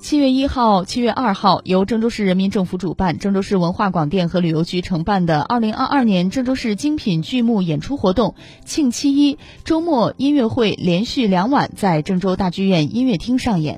七月一号七月二号由郑州市人民政府主办郑州市文化广电和旅游局承办的二零二二年郑州市精品剧目演出活动庆七一周末音乐会连续两晚在郑州大剧院音乐厅上演。